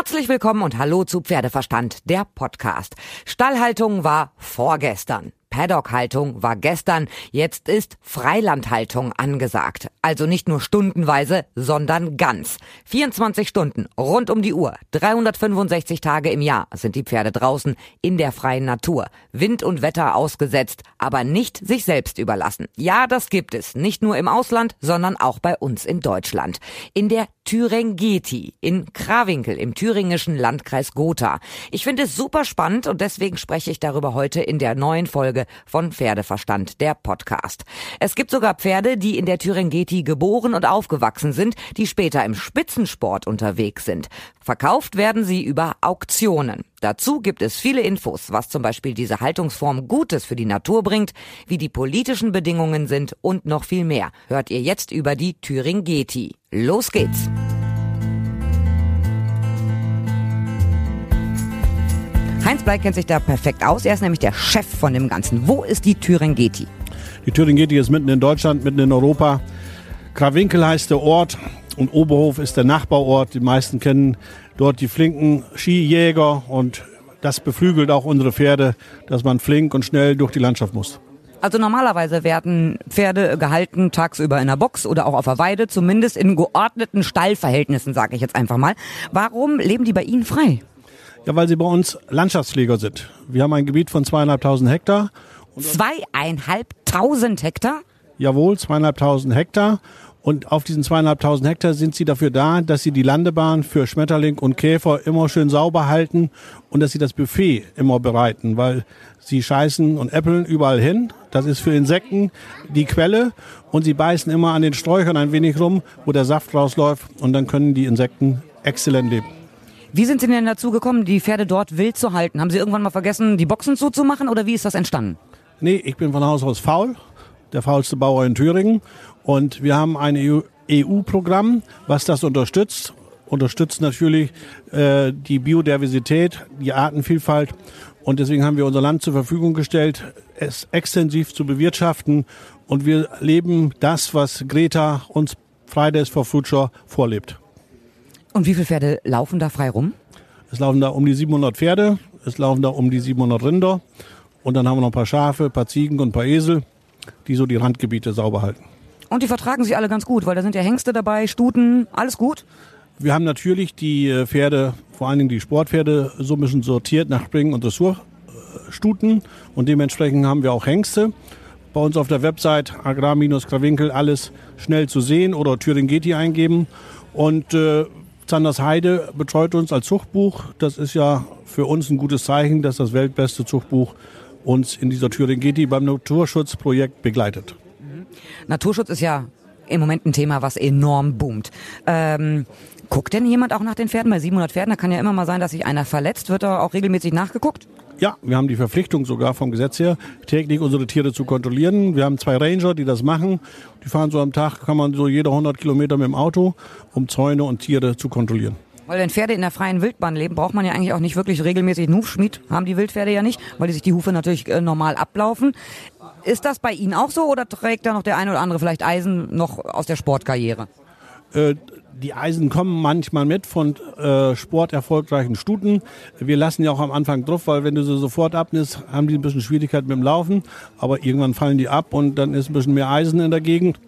Herzlich willkommen und hallo zu Pferdeverstand, der Podcast. Stallhaltung war vorgestern. Paddock-Haltung war gestern, jetzt ist Freilandhaltung angesagt. Also nicht nur stundenweise, sondern ganz. 24 Stunden, rund um die Uhr, 365 Tage im Jahr sind die Pferde draußen in der freien Natur. Wind und Wetter ausgesetzt, aber nicht sich selbst überlassen. Ja, das gibt es, nicht nur im Ausland, sondern auch bei uns in Deutschland. In der Thüringeti in Krawinkel im thüringischen Landkreis Gotha. Ich finde es super spannend und deswegen spreche ich darüber heute in der neuen Folge von Pferdeverstand, der Podcast. Es gibt sogar Pferde, die in der Thüringeti geboren und aufgewachsen sind, die später im Spitzensport unterwegs sind. Verkauft werden sie über Auktionen. Dazu gibt es viele Infos, was zum Beispiel diese Haltungsform Gutes für die Natur bringt, wie die politischen Bedingungen sind und noch viel mehr. Hört ihr jetzt über die Thüringeti. Los geht's! Heinz Blei kennt sich da perfekt aus. Er ist nämlich der Chef von dem Ganzen. Wo ist die Thüringeti? Die Thüringeti ist mitten in Deutschland, mitten in Europa. Krawinkel heißt der Ort und Oberhof ist der Nachbarort. Die meisten kennen dort die flinken Skijäger und das beflügelt auch unsere Pferde, dass man flink und schnell durch die Landschaft muss. Also normalerweise werden Pferde gehalten tagsüber in der Box oder auch auf der Weide, zumindest in geordneten Stallverhältnissen, sage ich jetzt einfach mal. Warum leben die bei Ihnen frei? Ja, weil sie bei uns Landschaftspfleger sind. Wir haben ein Gebiet von zweieinhalbtausend Hektar. Zweieinhalbtausend Hektar? Jawohl, zweieinhalbtausend Hektar. Und auf diesen zweieinhalbtausend Hektar sind sie dafür da, dass sie die Landebahn für Schmetterling und Käfer immer schön sauber halten und dass sie das Buffet immer bereiten, weil sie scheißen und äppeln überall hin. Das ist für Insekten die Quelle und sie beißen immer an den Sträuchern ein wenig rum, wo der Saft rausläuft und dann können die Insekten exzellent leben. Wie sind Sie denn dazu gekommen, die Pferde dort wild zu halten? Haben Sie irgendwann mal vergessen, die Boxen zuzumachen oder wie ist das entstanden? Nee, ich bin von Haus aus faul, der faulste Bauer in Thüringen und wir haben ein EU-Programm, was das unterstützt. Unterstützt natürlich äh, die Biodiversität, die Artenvielfalt. Und deswegen haben wir unser Land zur Verfügung gestellt, es extensiv zu bewirtschaften. Und wir leben das, was Greta uns Fridays for Future vorlebt. Und wie viele Pferde laufen da frei rum? Es laufen da um die 700 Pferde, es laufen da um die 700 Rinder. Und dann haben wir noch ein paar Schafe, ein paar Ziegen und ein paar Esel, die so die Randgebiete sauber halten. Und die vertragen sich alle ganz gut, weil da sind ja Hengste dabei, Stuten, alles gut? Wir haben natürlich die äh, Pferde, vor allen Dingen die Sportpferde, so ein bisschen sortiert nach Springen- und Dressurstuten. Und dementsprechend haben wir auch Hengste. Bei uns auf der Website agrar-krawinkel alles schnell zu sehen oder Thüringeti eingeben. Und äh, Zanders Heide betreut uns als Zuchtbuch. Das ist ja für uns ein gutes Zeichen, dass das weltbeste Zuchtbuch uns in dieser Thüringeti beim Naturschutzprojekt begleitet. Naturschutz ist ja im Moment ein Thema, was enorm boomt. Ähm, guckt denn jemand auch nach den Pferden? Bei 700 Pferden, da kann ja immer mal sein, dass sich einer verletzt. Wird da auch regelmäßig nachgeguckt? Ja, wir haben die Verpflichtung sogar vom Gesetz her, täglich unsere Tiere zu kontrollieren. Wir haben zwei Ranger, die das machen. Die fahren so am Tag, kann man so jede 100 Kilometer mit dem Auto, um Zäune und Tiere zu kontrollieren. Weil wenn Pferde in der freien Wildbahn leben, braucht man ja eigentlich auch nicht wirklich regelmäßig einen Hufschmied. Haben die Wildpferde ja nicht, weil die sich die Hufe natürlich äh, normal ablaufen. Ist das bei Ihnen auch so oder trägt da noch der eine oder andere vielleicht Eisen noch aus der Sportkarriere? Äh, die Eisen kommen manchmal mit von äh, sporterfolgreichen Stuten. Wir lassen ja auch am Anfang drauf, weil wenn du sie sofort abnimmst, haben die ein bisschen Schwierigkeit mit dem Laufen. Aber irgendwann fallen die ab und dann ist ein bisschen mehr Eisen in der Gegend.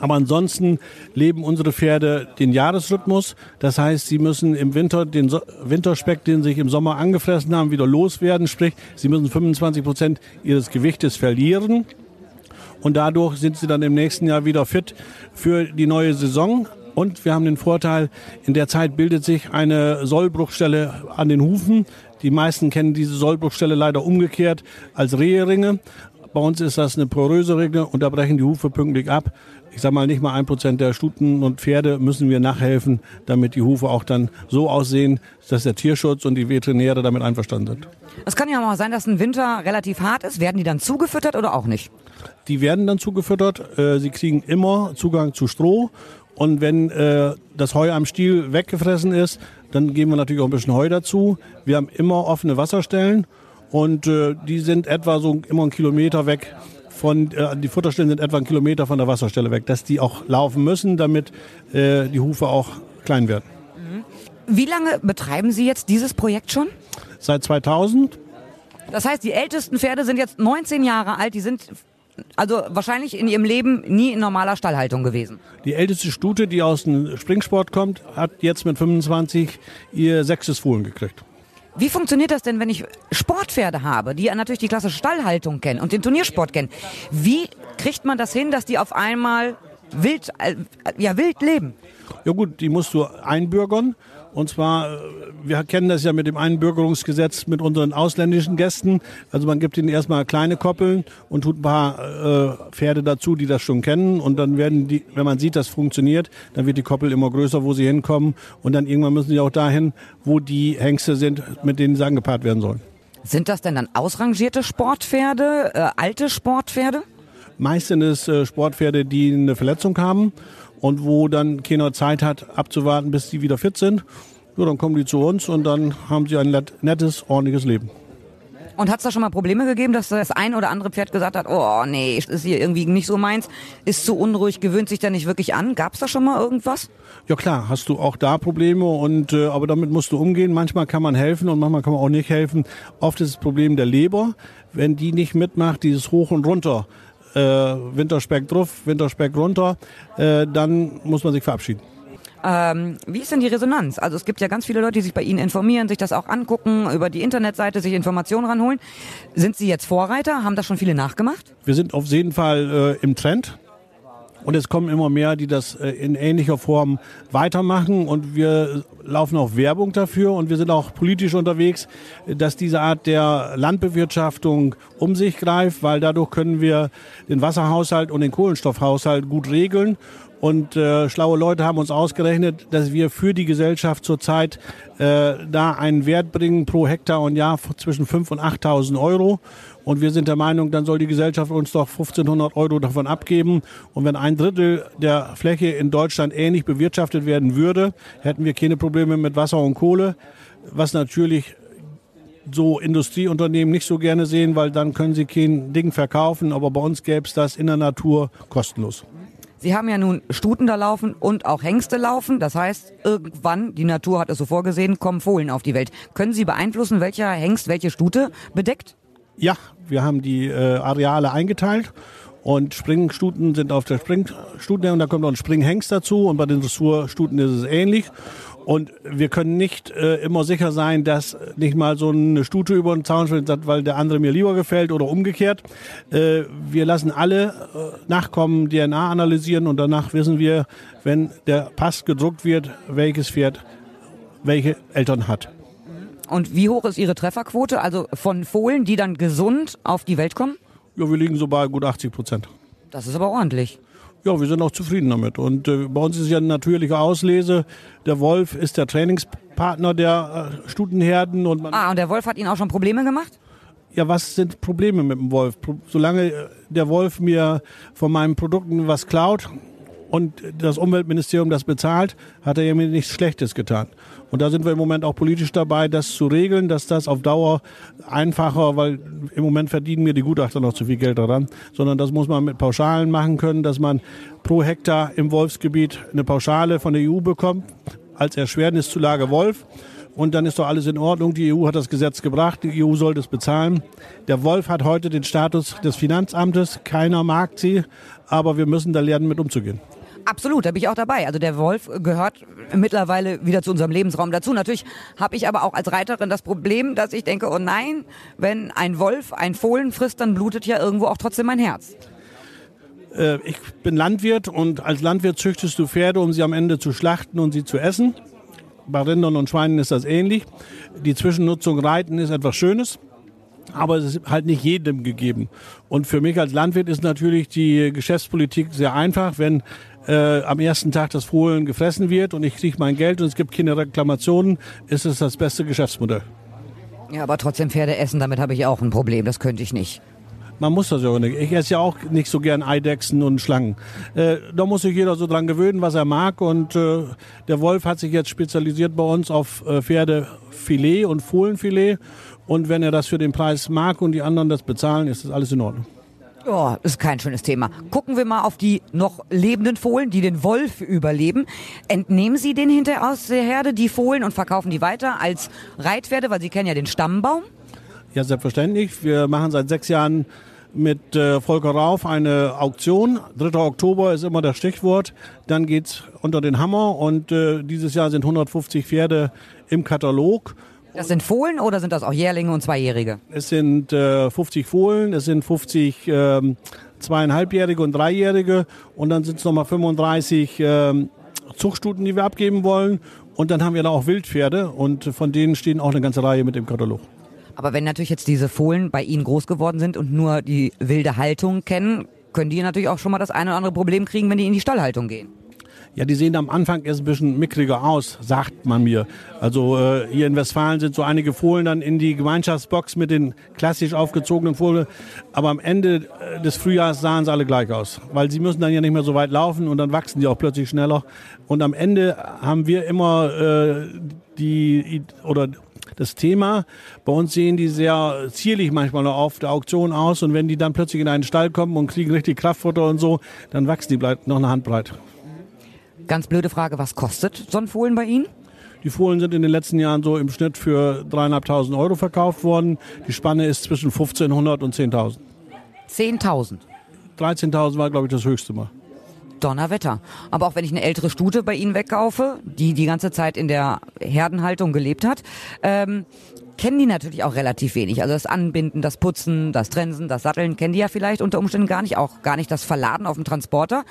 Aber ansonsten leben unsere Pferde den Jahresrhythmus. Das heißt, sie müssen im Winter den so Winterspeck, den sie sich im Sommer angefressen haben, wieder loswerden. Sprich, sie müssen 25 Prozent ihres Gewichtes verlieren. Und dadurch sind sie dann im nächsten Jahr wieder fit für die neue Saison. Und wir haben den Vorteil, in der Zeit bildet sich eine Sollbruchstelle an den Hufen. Die meisten kennen diese Sollbruchstelle leider umgekehrt als Reheringe. Bei uns ist das eine poröse Ringe und da brechen die Hufe pünktlich ab. Ich sage mal, nicht mal ein Prozent der Stuten und Pferde müssen wir nachhelfen, damit die Hufe auch dann so aussehen, dass der Tierschutz und die Veterinäre damit einverstanden sind. Es kann ja mal sein, dass ein Winter relativ hart ist. Werden die dann zugefüttert oder auch nicht? Die werden dann zugefüttert. Äh, sie kriegen immer Zugang zu Stroh. Und wenn äh, das Heu am Stiel weggefressen ist, dann geben wir natürlich auch ein bisschen Heu dazu. Wir haben immer offene Wasserstellen und äh, die sind etwa so immer einen Kilometer weg von, äh, die Futterstellen sind etwa einen Kilometer von der Wasserstelle weg, dass die auch laufen müssen, damit äh, die Hufe auch klein werden. Wie lange betreiben Sie jetzt dieses Projekt schon? Seit 2000. Das heißt, die ältesten Pferde sind jetzt 19 Jahre alt, die sind also wahrscheinlich in ihrem Leben nie in normaler Stallhaltung gewesen. Die älteste Stute, die aus dem Springsport kommt, hat jetzt mit 25 ihr sechstes Fohlen gekriegt. Wie funktioniert das denn, wenn ich Sportpferde habe, die ja natürlich die klassische Stallhaltung kennen und den Turniersport kennen? Wie kriegt man das hin, dass die auf einmal wild, äh, ja, wild leben? Ja gut, die musst du einbürgern. Und zwar, äh, wir kennen das ja mit dem Einbürgerungsgesetz mit unseren ausländischen Gästen. Also man gibt ihnen erstmal kleine Koppeln und tut ein paar äh, Pferde dazu, die das schon kennen. Und dann werden die, wenn man sieht, das funktioniert, dann wird die Koppel immer größer, wo sie hinkommen. Und dann irgendwann müssen sie auch dahin, wo die Hengste sind, mit denen sie angepaart werden sollen. Sind das denn dann ausrangierte Sportpferde, äh, alte Sportpferde? Meistens äh, Sportpferde, die eine Verletzung haben und wo dann keiner Zeit hat abzuwarten, bis die wieder fit sind. Ja, dann kommen die zu uns und dann haben sie ein nettes, ordentliches Leben. Und hat es da schon mal Probleme gegeben, dass das ein oder andere Pferd gesagt hat, oh nee, ist hier irgendwie nicht so meins, ist zu unruhig, gewöhnt sich da nicht wirklich an? Gab es da schon mal irgendwas? Ja klar, hast du auch da Probleme und äh, aber damit musst du umgehen. Manchmal kann man helfen und manchmal kann man auch nicht helfen. Oft ist das Problem der Leber, wenn die nicht mitmacht, dieses Hoch und Runter äh, Winterspeck drauf, Winterspeck runter, äh, dann muss man sich verabschieden. Ähm, wie ist denn die Resonanz? Also es gibt ja ganz viele Leute, die sich bei Ihnen informieren, sich das auch angucken, über die Internetseite sich Informationen ranholen. Sind Sie jetzt Vorreiter? Haben das schon viele nachgemacht? Wir sind auf jeden Fall äh, im Trend. Und es kommen immer mehr, die das äh, in ähnlicher Form weitermachen. Und wir laufen auch Werbung dafür. Und wir sind auch politisch unterwegs, dass diese Art der Landbewirtschaftung um sich greift, weil dadurch können wir den Wasserhaushalt und den Kohlenstoffhaushalt gut regeln. Und äh, schlaue Leute haben uns ausgerechnet, dass wir für die Gesellschaft zurzeit äh, da einen Wert bringen pro Hektar und Jahr zwischen 5.000 und 8.000 Euro. Und wir sind der Meinung, dann soll die Gesellschaft uns doch 1500 Euro davon abgeben. Und wenn ein Drittel der Fläche in Deutschland ähnlich bewirtschaftet werden würde, hätten wir keine Probleme mit Wasser und Kohle, was natürlich so Industrieunternehmen nicht so gerne sehen, weil dann können sie kein Ding verkaufen. Aber bei uns gäbe es das in der Natur kostenlos. Sie haben ja nun Stuten da laufen und auch Hengste laufen. Das heißt, irgendwann, die Natur hat es so vorgesehen, kommen Fohlen auf die Welt. Können Sie beeinflussen, welcher Hengst welche Stute bedeckt? Ja, wir haben die äh, Areale eingeteilt und Springstuten sind auf der Springstuten und da kommt noch ein Springhengst dazu und bei den Dressurstuten ist es ähnlich. Und wir können nicht äh, immer sicher sein, dass nicht mal so eine Stute über den Zaun springt, weil der andere mir lieber gefällt oder umgekehrt. Äh, wir lassen alle äh, Nachkommen DNA analysieren und danach wissen wir, wenn der Pass gedruckt wird, welches Pferd welche Eltern hat. Und wie hoch ist Ihre Trefferquote? Also von Fohlen, die dann gesund auf die Welt kommen? Ja, wir liegen so bei gut 80 Prozent. Das ist aber ordentlich. Ja, wir sind auch zufrieden damit. Und äh, bei uns ist ja eine natürliche Auslese. Der Wolf ist der Trainingspartner der äh, Stutenherden. Und ah, und der Wolf hat Ihnen auch schon Probleme gemacht? Ja, was sind Probleme mit dem Wolf? Solange äh, der Wolf mir von meinen Produkten was klaut, und das Umweltministerium das bezahlt, hat er mir nichts Schlechtes getan. Und da sind wir im Moment auch politisch dabei, das zu regeln, dass das auf Dauer einfacher, weil im Moment verdienen mir die Gutachter noch zu viel Geld daran, sondern das muss man mit Pauschalen machen können, dass man pro Hektar im Wolfsgebiet eine Pauschale von der EU bekommt als Erschwerniszulage Wolf. Und dann ist doch alles in Ordnung. Die EU hat das Gesetz gebracht. Die EU soll das bezahlen. Der Wolf hat heute den Status des Finanzamtes. Keiner mag sie. Aber wir müssen da lernen, mit umzugehen. Absolut, da bin ich auch dabei. Also der Wolf gehört mittlerweile wieder zu unserem Lebensraum dazu. Natürlich habe ich aber auch als Reiterin das Problem, dass ich denke, oh nein, wenn ein Wolf ein Fohlen frisst, dann blutet ja irgendwo auch trotzdem mein Herz. Äh, ich bin Landwirt und als Landwirt züchtest du Pferde, um sie am Ende zu schlachten und sie zu essen. Bei Rindern und Schweinen ist das ähnlich. Die Zwischennutzung Reiten ist etwas Schönes aber es ist halt nicht jedem gegeben. Und für mich als Landwirt ist natürlich die Geschäftspolitik sehr einfach, wenn äh, am ersten Tag das Fohlen gefressen wird und ich kriege mein Geld und es gibt keine Reklamationen, ist es das beste Geschäftsmodell. Ja, aber trotzdem Pferde essen, damit habe ich auch ein Problem, das könnte ich nicht. Man muss das ja auch nicht. Ich esse ja auch nicht so gern Eidechsen und Schlangen. Äh, da muss sich jeder so dran gewöhnen, was er mag. Und äh, der Wolf hat sich jetzt spezialisiert bei uns auf äh, Pferdefilet und Fohlenfilet. Und wenn er das für den Preis mag und die anderen das bezahlen, ist das alles in Ordnung. Oh, ist kein schönes Thema. Gucken wir mal auf die noch lebenden Fohlen, die den Wolf überleben. Entnehmen Sie den hinterher aus der Herde, die Fohlen, und verkaufen die weiter als Reitpferde, weil Sie kennen ja den Stammbaum? Ja, selbstverständlich. Wir machen seit sechs Jahren mit äh, Volker Rauf eine Auktion. 3. Oktober ist immer das Stichwort. Dann geht's unter den Hammer und äh, dieses Jahr sind 150 Pferde im Katalog. Das sind Fohlen oder sind das auch Jährlinge und Zweijährige? Es sind äh, 50 Fohlen, es sind 50 ähm, zweieinhalbjährige und dreijährige und dann sind es nochmal 35 ähm, Zuchtstuten, die wir abgeben wollen. Und dann haben wir da auch Wildpferde und von denen stehen auch eine ganze Reihe mit im Katalog. Aber wenn natürlich jetzt diese Fohlen bei Ihnen groß geworden sind und nur die wilde Haltung kennen, können die natürlich auch schon mal das eine oder andere Problem kriegen, wenn die in die Stallhaltung gehen. Ja, die sehen am Anfang erst ein bisschen mickriger aus, sagt man mir. Also äh, hier in Westfalen sind so einige Fohlen dann in die Gemeinschaftsbox mit den klassisch aufgezogenen Fohlen. Aber am Ende äh, des Frühjahrs sahen sie alle gleich aus, weil sie müssen dann ja nicht mehr so weit laufen und dann wachsen die auch plötzlich schneller. Und am Ende haben wir immer äh, die oder das Thema. Bei uns sehen die sehr zierlich manchmal noch auf der Auktion aus und wenn die dann plötzlich in einen Stall kommen und kriegen richtig Kraftfutter und so, dann wachsen die noch eine Handbreit. Ganz blöde Frage, was kostet so ein Fohlen bei Ihnen? Die Fohlen sind in den letzten Jahren so im Schnitt für dreieinhalbtausend Euro verkauft worden. Die Spanne ist zwischen 1500 und 10.000. 10.000? 13.000 war, glaube ich, das höchste Mal. Donnerwetter. Aber auch wenn ich eine ältere Stute bei Ihnen wegkaufe, die die ganze Zeit in der Herdenhaltung gelebt hat, ähm, kennen die natürlich auch relativ wenig. Also das Anbinden, das Putzen, das Trensen, das Satteln kennen die ja vielleicht unter Umständen gar nicht, auch gar nicht das Verladen auf dem Transporter.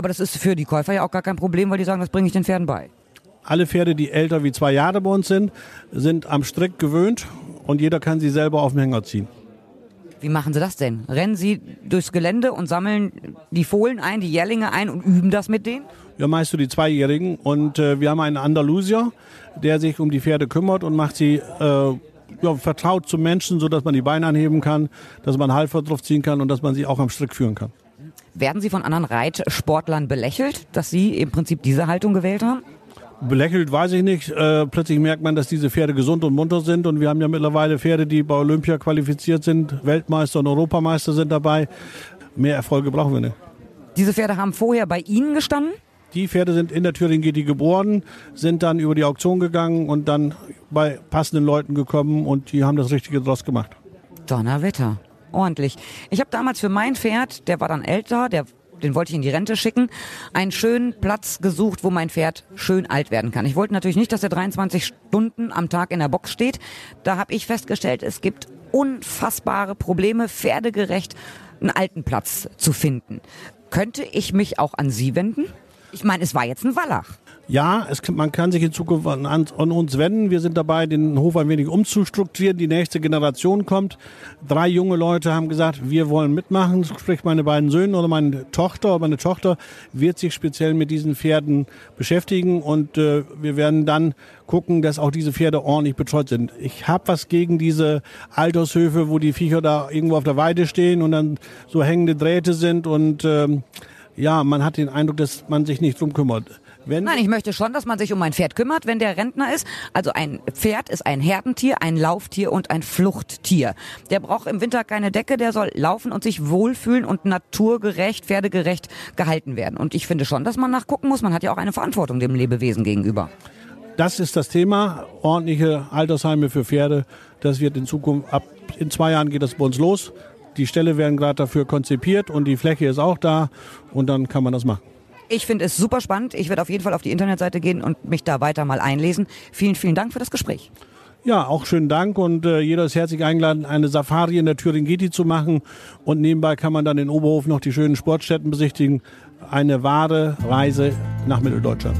Aber das ist für die Käufer ja auch gar kein Problem, weil die sagen, das bringe ich den Pferden bei. Alle Pferde, die älter wie zwei Jahre bei uns sind, sind am Strick gewöhnt und jeder kann sie selber auf den Hänger ziehen. Wie machen Sie das denn? Rennen Sie durchs Gelände und sammeln die Fohlen ein, die Jährlinge ein und üben das mit denen? Ja, meist du die Zweijährigen. Und äh, wir haben einen Andalusier, der sich um die Pferde kümmert und macht sie äh, ja, vertraut zum Menschen, sodass man die Beine anheben kann, dass man Halfer drauf ziehen kann und dass man sie auch am Strick führen kann. Werden Sie von anderen Reitsportlern belächelt, dass Sie im Prinzip diese Haltung gewählt haben? Belächelt weiß ich nicht. Äh, plötzlich merkt man, dass diese Pferde gesund und munter sind. Und wir haben ja mittlerweile Pferde, die bei Olympia qualifiziert sind. Weltmeister und Europameister sind dabei. Mehr Erfolge brauchen wir nicht. Diese Pferde haben vorher bei Ihnen gestanden? Die Pferde sind in der Thüringen GT geboren, sind dann über die Auktion gegangen und dann bei passenden Leuten gekommen und die haben das Richtige draus gemacht. Donnerwetter. Ordentlich. Ich habe damals für mein Pferd, der war dann älter, der den wollte ich in die Rente schicken, einen schönen Platz gesucht, wo mein Pferd schön alt werden kann. Ich wollte natürlich nicht, dass er 23 Stunden am Tag in der Box steht. Da habe ich festgestellt, es gibt unfassbare Probleme, pferdegerecht einen alten Platz zu finden. Könnte ich mich auch an Sie wenden? Ich meine, es war jetzt ein Wallach. Ja, es, man kann sich in Zukunft an, an, uns wenden. Wir sind dabei, den Hof ein wenig umzustrukturieren. Die nächste Generation kommt. Drei junge Leute haben gesagt, wir wollen mitmachen. Sprich, meine beiden Söhne oder meine Tochter. Meine Tochter wird sich speziell mit diesen Pferden beschäftigen und äh, wir werden dann gucken, dass auch diese Pferde ordentlich betreut sind. Ich habe was gegen diese Altershöfe, wo die Viecher da irgendwo auf der Weide stehen und dann so hängende Drähte sind und ähm, ja, man hat den Eindruck, dass man sich nicht drum kümmert. Wenn Nein, ich möchte schon, dass man sich um ein Pferd kümmert, wenn der Rentner ist. Also ein Pferd ist ein Herdentier, ein Lauftier und ein Fluchttier. Der braucht im Winter keine Decke, der soll laufen und sich wohlfühlen und naturgerecht, pferdegerecht gehalten werden. Und ich finde schon, dass man nachgucken muss. Man hat ja auch eine Verantwortung dem Lebewesen gegenüber. Das ist das Thema. Ordentliche Altersheime für Pferde. Das wird in Zukunft ab in zwei Jahren geht das bei uns los. Die Ställe werden gerade dafür konzipiert und die Fläche ist auch da und dann kann man das machen. Ich finde es super spannend. Ich werde auf jeden Fall auf die Internetseite gehen und mich da weiter mal einlesen. Vielen, vielen Dank für das Gespräch. Ja, auch schönen Dank und äh, jeder ist herzlich eingeladen, eine Safari in der Thüringen-Gitti zu machen und nebenbei kann man dann in Oberhof noch die schönen Sportstätten besichtigen. Eine wahre Reise nach Mitteldeutschland.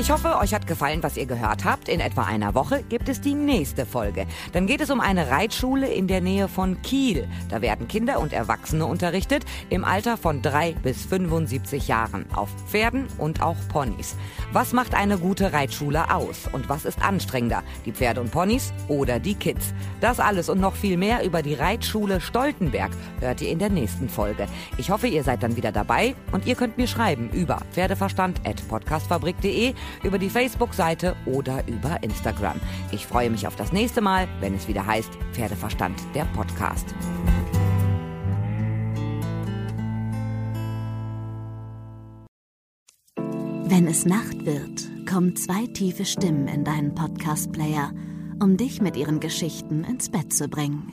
Ich hoffe, euch hat gefallen, was ihr gehört habt. In etwa einer Woche gibt es die nächste Folge. Dann geht es um eine Reitschule in der Nähe von Kiel. Da werden Kinder und Erwachsene unterrichtet im Alter von drei bis 75 Jahren auf Pferden und auch Ponys. Was macht eine gute Reitschule aus und was ist anstrengender, die Pferde und Ponys oder die Kids? Das alles und noch viel mehr über die Reitschule Stoltenberg hört ihr in der nächsten Folge. Ich hoffe, ihr seid dann wieder dabei und ihr könnt mir schreiben über pferdeverstand@podcastfabrik.de über die Facebook-Seite oder über Instagram. Ich freue mich auf das nächste Mal, wenn es wieder heißt Pferdeverstand, der Podcast. Wenn es Nacht wird, kommen zwei tiefe Stimmen in deinen Podcast-Player, um dich mit ihren Geschichten ins Bett zu bringen.